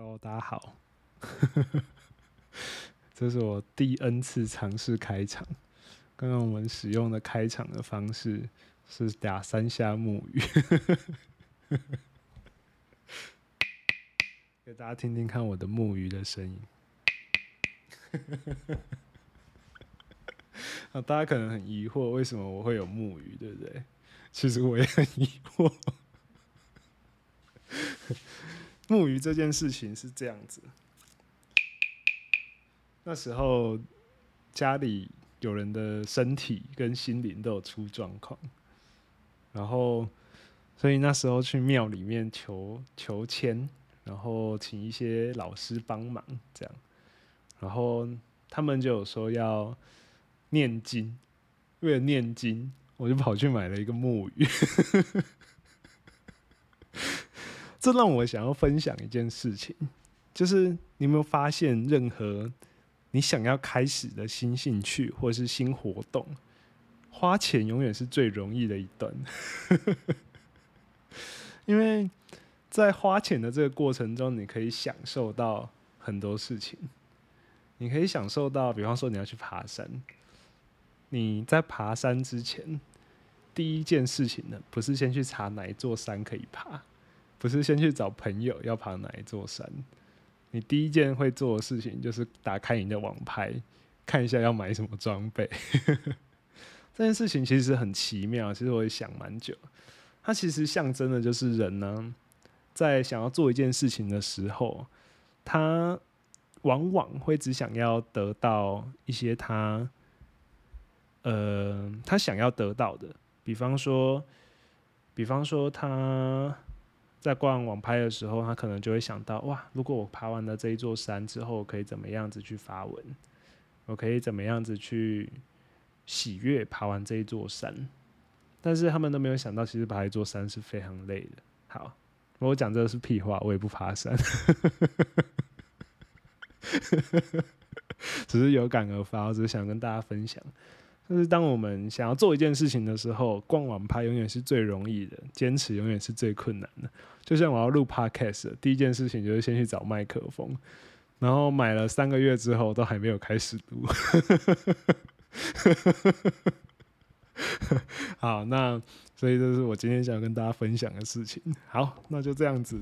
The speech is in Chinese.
Hello，大家好，这是我第 N 次尝试开场。刚刚我们使用的开场的方式是打三下木鱼，给大家听听看我的木鱼的声音。啊，大家可能很疑惑，为什么我会有木鱼，对不对？其实我也很疑惑。木鱼这件事情是这样子，那时候家里有人的身体跟心灵都有出状况，然后所以那时候去庙里面求求签，然后请一些老师帮忙，这样，然后他们就有说要念经，为了念经，我就跑去买了一个木鱼。这让我想要分享一件事情，就是你有没有发现，任何你想要开始的新兴趣或是新活动，花钱永远是最容易的一段，因为在花钱的这个过程中，你可以享受到很多事情。你可以享受到，比方说你要去爬山，你在爬山之前，第一件事情呢，不是先去查哪一座山可以爬。不是先去找朋友要爬哪一座山，你第一件会做的事情就是打开你的网拍，看一下要买什么装备。这件事情其实很奇妙，其实我也想蛮久。它其实象征的就是人呢，在想要做一件事情的时候，他往往会只想要得到一些他，呃，他想要得到的。比方说，比方说他。在逛网拍的时候，他可能就会想到：哇，如果我爬完了这一座山之后，我可以怎么样子去发文？我可以怎么样子去喜悦爬完这一座山？但是他们都没有想到，其实爬一座山是非常累的。好，我讲这个是屁话，我也不爬山，只是有感而发，我只是想跟大家分享。就是当我们想要做一件事情的时候，逛网拍永远是最容易的，坚持永远是最困难的。就像我要录 podcast，第一件事情就是先去找麦克风，然后买了三个月之后都还没有开始录。好，那所以这是我今天想跟大家分享的事情。好，那就这样子。